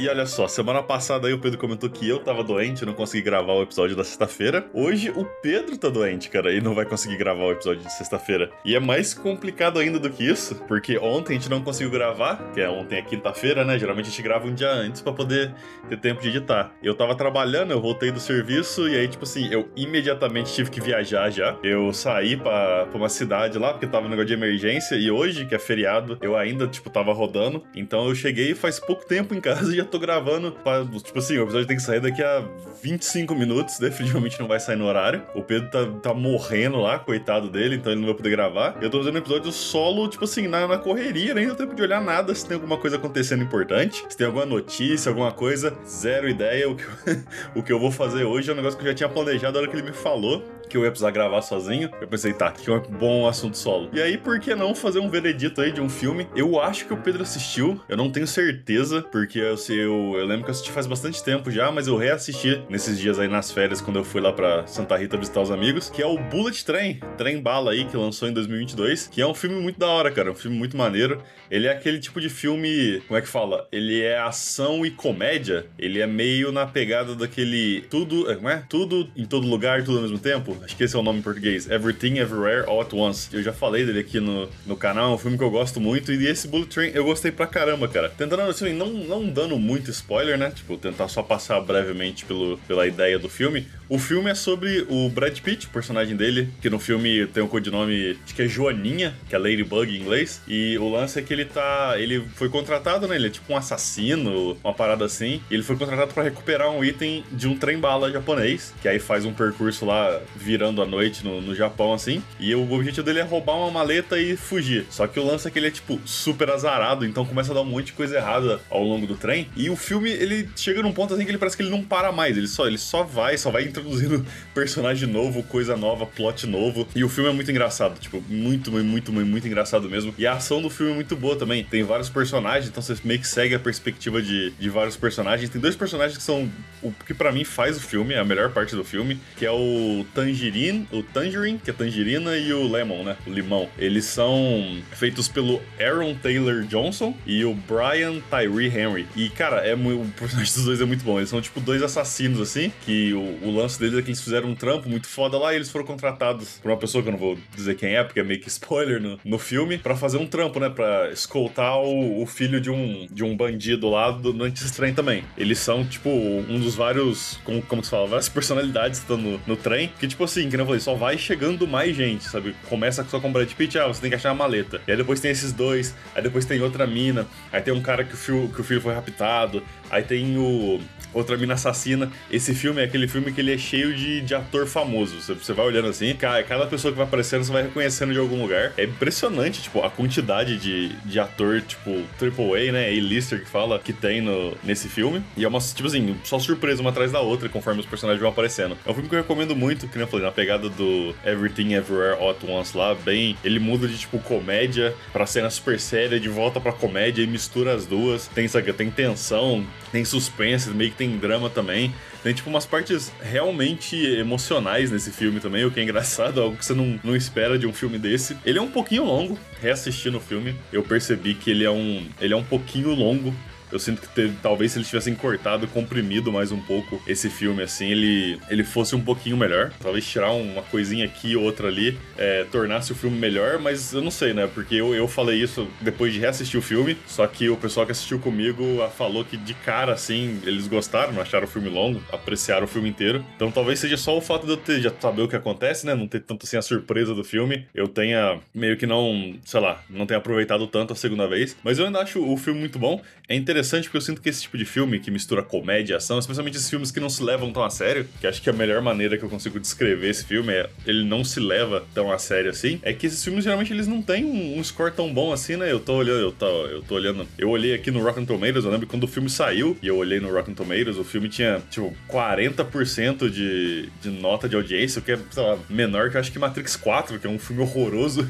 E olha só, semana passada aí o Pedro comentou que eu tava doente, não consegui gravar o episódio da sexta-feira. Hoje o Pedro tá doente, cara, e não vai conseguir gravar o episódio de sexta-feira. E é mais complicado ainda do que isso, porque ontem a gente não conseguiu gravar, que é ontem é quinta-feira, né? Geralmente a gente grava um dia antes para poder ter tempo de editar. Eu tava trabalhando, eu voltei do serviço e aí, tipo assim, eu imediatamente tive que viajar já. Eu saí pra, uma cidade lá, porque tava no negócio de emergência, e hoje, que é feriado, eu ainda, tipo, tava rodando. Então eu cheguei faz pouco tempo em casa e já tô gravando. Pra, tipo assim, o episódio tem que sair daqui a 25 minutos, definitivamente não vai sair no horário. O Pedro tá, tá morrendo lá, coitado dele, então ele não vai poder gravar. Eu tô fazendo um episódio solo, tipo assim, na, na correria, nem deu tempo de olhar nada se tem alguma coisa acontecendo importante, se tem alguma notícia, alguma coisa, zero ideia. O que, o que eu vou fazer hoje é um negócio que eu já tinha planejado na hora que ele me falou que eu ia precisar gravar sozinho. Eu pensei, tá, que é um bom assunto solo. E aí, por que não fazer um veredito aí de um filme? Eu acho que o Pedro assistiu, eu não tenho certeza, porque eu, eu, eu lembro que eu assisti faz bastante tempo já, mas eu reassisti nesses dias aí nas férias, quando eu fui lá pra Santa Rita visitar os amigos, que é o Bullet Train, Trem Bala aí, que lançou em 2022, que é um filme muito da hora, cara, um filme muito maneiro. Ele é aquele tipo de filme, como é que fala? Ele é ação e comédia, ele é meio na pegada daquele tudo, como é? Tudo em todo lugar, tudo ao mesmo tempo. Acho que esse é o nome em português. Everything Everywhere All at Once. Eu já falei dele aqui no, no canal, é um filme que eu gosto muito. E esse Bullet Train eu gostei pra caramba, cara. Tentando, assim, não, não dando muito spoiler, né? Tipo, tentar só passar brevemente pelo, pela ideia do filme. O filme é sobre o Brad Pitt, o personagem dele, que no filme tem o um codinome, acho que é Joaninha, que é Ladybug em inglês. E o lance é que ele tá. Ele foi contratado, né? Ele é tipo um assassino, uma parada assim. Ele foi contratado para recuperar um item de um trem-bala japonês, que aí faz um percurso lá virando a noite no, no Japão, assim. E o objetivo dele é roubar uma maleta e fugir. Só que o lance é que ele é, tipo, super azarado, então começa a dar um monte de coisa errada ao longo do trem. E o filme, ele chega num ponto assim que ele parece que ele não para mais. Ele só, ele só vai, só vai introduzindo personagem novo, coisa nova, plot novo. E o filme é muito engraçado, tipo, muito, muito, muito, muito engraçado mesmo. E a ação do filme é muito boa também. Tem vários personagens, então você meio que segue a perspectiva de, de vários personagens. Tem dois personagens que são o que para mim faz o filme, é a melhor parte do filme, que é o Tangerine, o Tangerine, que é tangerina, e o Lemon, né? O limão. Eles são feitos pelo Aaron Taylor Johnson e o Brian Tyree Henry. E, cara, é o personagem dos dois é muito bom. Eles são, tipo, dois assassinos, assim, que o, o lance deles é que eles fizeram um trampo muito foda lá e eles foram contratados por uma pessoa que eu não vou dizer quem é, porque é meio que spoiler no, no filme, para fazer um trampo, né? Pra escoltar o, o, filho de um, de um bandido lá do, no Anti-Trem também. Eles são, tipo, um dos vários, como, como se fala, várias personalidades estão no, no trem, que, tipo assim, que eu falei, só vai chegando mais gente, sabe? Começa só com o Brad Pitt, ah, você tem que achar uma maleta. E aí depois tem esses dois, aí depois tem outra mina, aí tem um cara que o filho, que o filho foi raptado, aí tem o outra mina assassina. Esse filme é aquele filme que ele é cheio de, de ator famoso. Você, você vai olhando assim, cara, cada pessoa que vai aparecendo você vai reconhecendo de algum lugar. É impressionante, tipo, a quantidade de, de ator, tipo, AAA, né? A-lister que fala, que tem no, nesse filme. E é uma, tipo assim, só surpresa uma atrás da outra conforme os personagens vão aparecendo. É um filme que eu recomendo muito, que nem eu falei, na pegada do Everything Everywhere All at Once lá, bem. Ele muda de, tipo, comédia pra cena super séria, de volta pra comédia e mistura as duas. Tem, sabe, tem tensão, tem suspense, meio que tem drama também. Tem, tipo, umas partes realmente emocionais nesse filme também, o que é engraçado, algo que você não, não espera de um filme desse. Ele é um pouquinho longo, reassistindo o filme, eu percebi que ele é um, ele é um pouquinho longo eu sinto que teve, talvez se eles tivessem cortado, comprimido mais um pouco esse filme, assim, ele, ele fosse um pouquinho melhor. Talvez tirar uma coisinha aqui, outra ali, é, tornasse o filme melhor, mas eu não sei, né? Porque eu, eu falei isso depois de reassistir o filme, só que o pessoal que assistiu comigo falou que de cara, assim, eles gostaram, acharam o filme longo, apreciaram o filme inteiro. Então talvez seja só o fato de eu ter, já saber o que acontece, né? Não ter tanto assim a surpresa do filme. Eu tenha meio que não, sei lá, não tenha aproveitado tanto a segunda vez. Mas eu ainda acho o filme muito bom. É interessante interessante porque eu sinto que esse tipo de filme que mistura comédia e ação, especialmente esses filmes que não se levam tão a sério, que acho que a melhor maneira que eu consigo descrever esse filme é ele não se leva tão a sério assim, é que esses filmes geralmente eles não têm um, score tão bom assim, né? Eu tô olhando, eu tô, eu tô olhando, eu olhei aqui no Rotten Tomatoes, eu lembro quando o filme saiu e eu olhei no Rotten Tomatoes, o filme tinha, tipo, 40% de, de nota de audiência, o que é, sei lá, menor que eu acho que Matrix 4, que é um filme horroroso,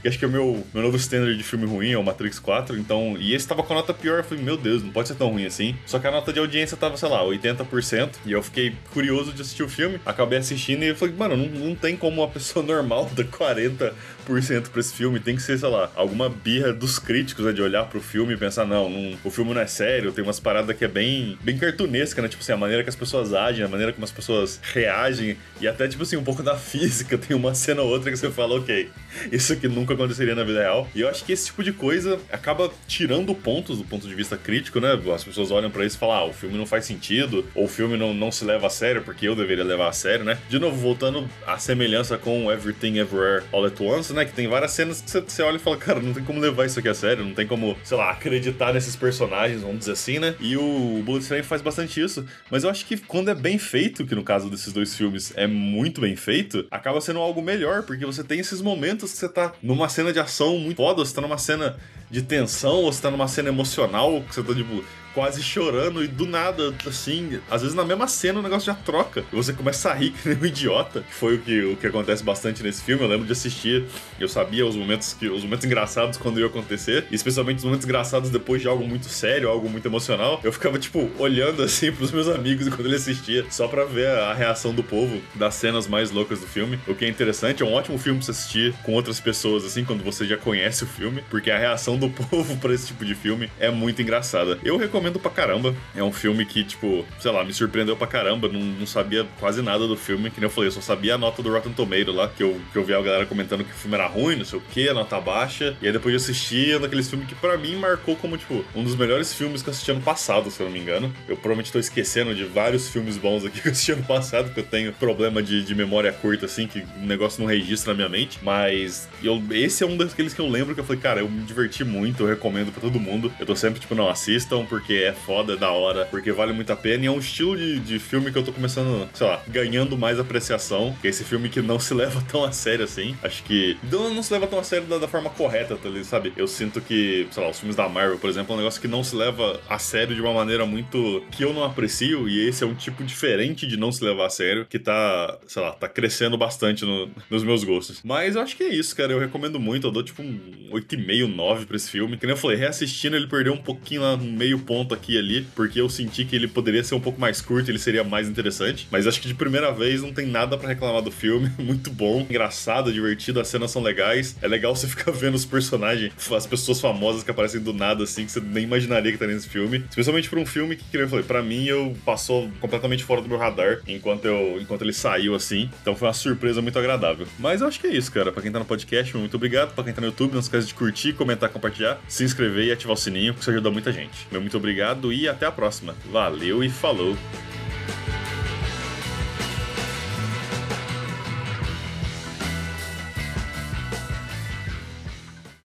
que acho que é o meu, meu novo standard de filme ruim, é o Matrix 4, então, e esse tava com a nota pior, eu falei, meu Deus, Deus, não pode ser tão ruim assim. Só que a nota de audiência tava, sei lá, 80%. E eu fiquei curioso de assistir o filme. Acabei assistindo e eu falei, mano, não, não tem como uma pessoa normal dar 40% pra esse filme. Tem que ser, sei lá, alguma birra dos críticos, né? De olhar pro filme e pensar, não, não o filme não é sério, tem umas paradas que é bem, bem cartunesca, né? Tipo assim, a maneira que as pessoas agem, a maneira como as pessoas reagem. E até, tipo assim, um pouco da física. Tem uma cena ou outra que você fala, ok, isso aqui nunca aconteceria na vida real. E eu acho que esse tipo de coisa acaba tirando pontos do ponto de vista crítico, né? As pessoas olham para isso e falam, ah, o filme não faz sentido, ou o filme não, não se leva a sério, porque eu deveria levar a sério, né? De novo, voltando à semelhança com Everything Everywhere All at Once, né? Que tem várias cenas que você olha e fala, cara, não tem como levar isso aqui a sério, não tem como, sei lá, acreditar nesses personagens, vamos dizer assim, né? E o Bullet faz bastante isso, mas eu acho que quando é bem feito, que no caso desses dois filmes é muito bem feito, acaba sendo algo melhor, porque você tem esses momentos que você tá numa cena de ação muito foda, você tá numa cena de tensão, ou você tá numa cena emocional, que você tá, tipo, quase chorando e do nada, assim, às vezes na mesma cena o negócio já troca. E você começa a rir que nem um idiota. Foi o que, o que acontece bastante nesse filme. Eu lembro de assistir, eu sabia os momentos que os momentos engraçados quando ia acontecer, e especialmente os momentos engraçados depois de algo muito sério, algo muito emocional. Eu ficava tipo olhando assim pros meus amigos quando ele assistia, só para ver a reação do povo das cenas mais loucas do filme. O que é interessante, é um ótimo filme pra você assistir com outras pessoas assim, quando você já conhece o filme, porque a reação do povo para esse tipo de filme é muito engraçada. Eu recomendo recomendo pra caramba. É um filme que, tipo, sei lá, me surpreendeu pra caramba. Não, não sabia quase nada do filme. Que nem eu falei, eu só sabia a nota do Rotten Tomato lá, que eu, que eu vi a galera comentando que o filme era ruim, não sei o que, a nota baixa. E aí depois eu assisti, é daqueles filmes que pra mim marcou como, tipo, um dos melhores filmes que eu assisti ano passado, se eu não me engano. Eu provavelmente tô esquecendo de vários filmes bons aqui que eu assisti ano passado, porque eu tenho problema de, de memória curta, assim, que o negócio não registra na minha mente. Mas eu, esse é um daqueles que eu lembro que eu falei, cara, eu me diverti muito, eu recomendo pra todo mundo. Eu tô sempre, tipo, não, assistam, porque porque é foda, é da hora, porque vale muito a pena. E é um estilo de, de filme que eu tô começando, sei lá, ganhando mais apreciação. Que é esse filme que não se leva tão a sério assim. Acho que não, não se leva tão a sério da, da forma correta, tá ligado? Sabe? Eu sinto que, sei lá, os filmes da Marvel, por exemplo, é um negócio que não se leva a sério de uma maneira muito. que eu não aprecio. E esse é um tipo diferente de não se levar a sério, que tá, sei lá, tá crescendo bastante no, nos meus gostos. Mas eu acho que é isso, cara. Eu recomendo muito. Eu dou tipo um 8,5, 9 pra esse filme. Que nem eu falei, reassistindo ele perdeu um pouquinho lá no meio ponto ponto aqui e ali, porque eu senti que ele poderia ser um pouco mais curto, ele seria mais interessante. Mas acho que de primeira vez não tem nada para reclamar do filme. Muito bom, engraçado, divertido, as cenas são legais. É legal você ficar vendo os personagens, as pessoas famosas que aparecem do nada, assim, que você nem imaginaria que tá nesse filme. Especialmente pra um filme que, como eu falei, pra mim eu passou completamente fora do meu radar enquanto, eu, enquanto ele saiu assim. Então foi uma surpresa muito agradável. Mas eu acho que é isso, cara. Pra quem tá no podcast, muito obrigado. Pra quem tá no YouTube, não esquece de curtir, comentar, compartilhar, se inscrever e ativar o sininho, que isso ajuda muita gente. Meu muito obrigado obrigado e até a próxima. Valeu e falou!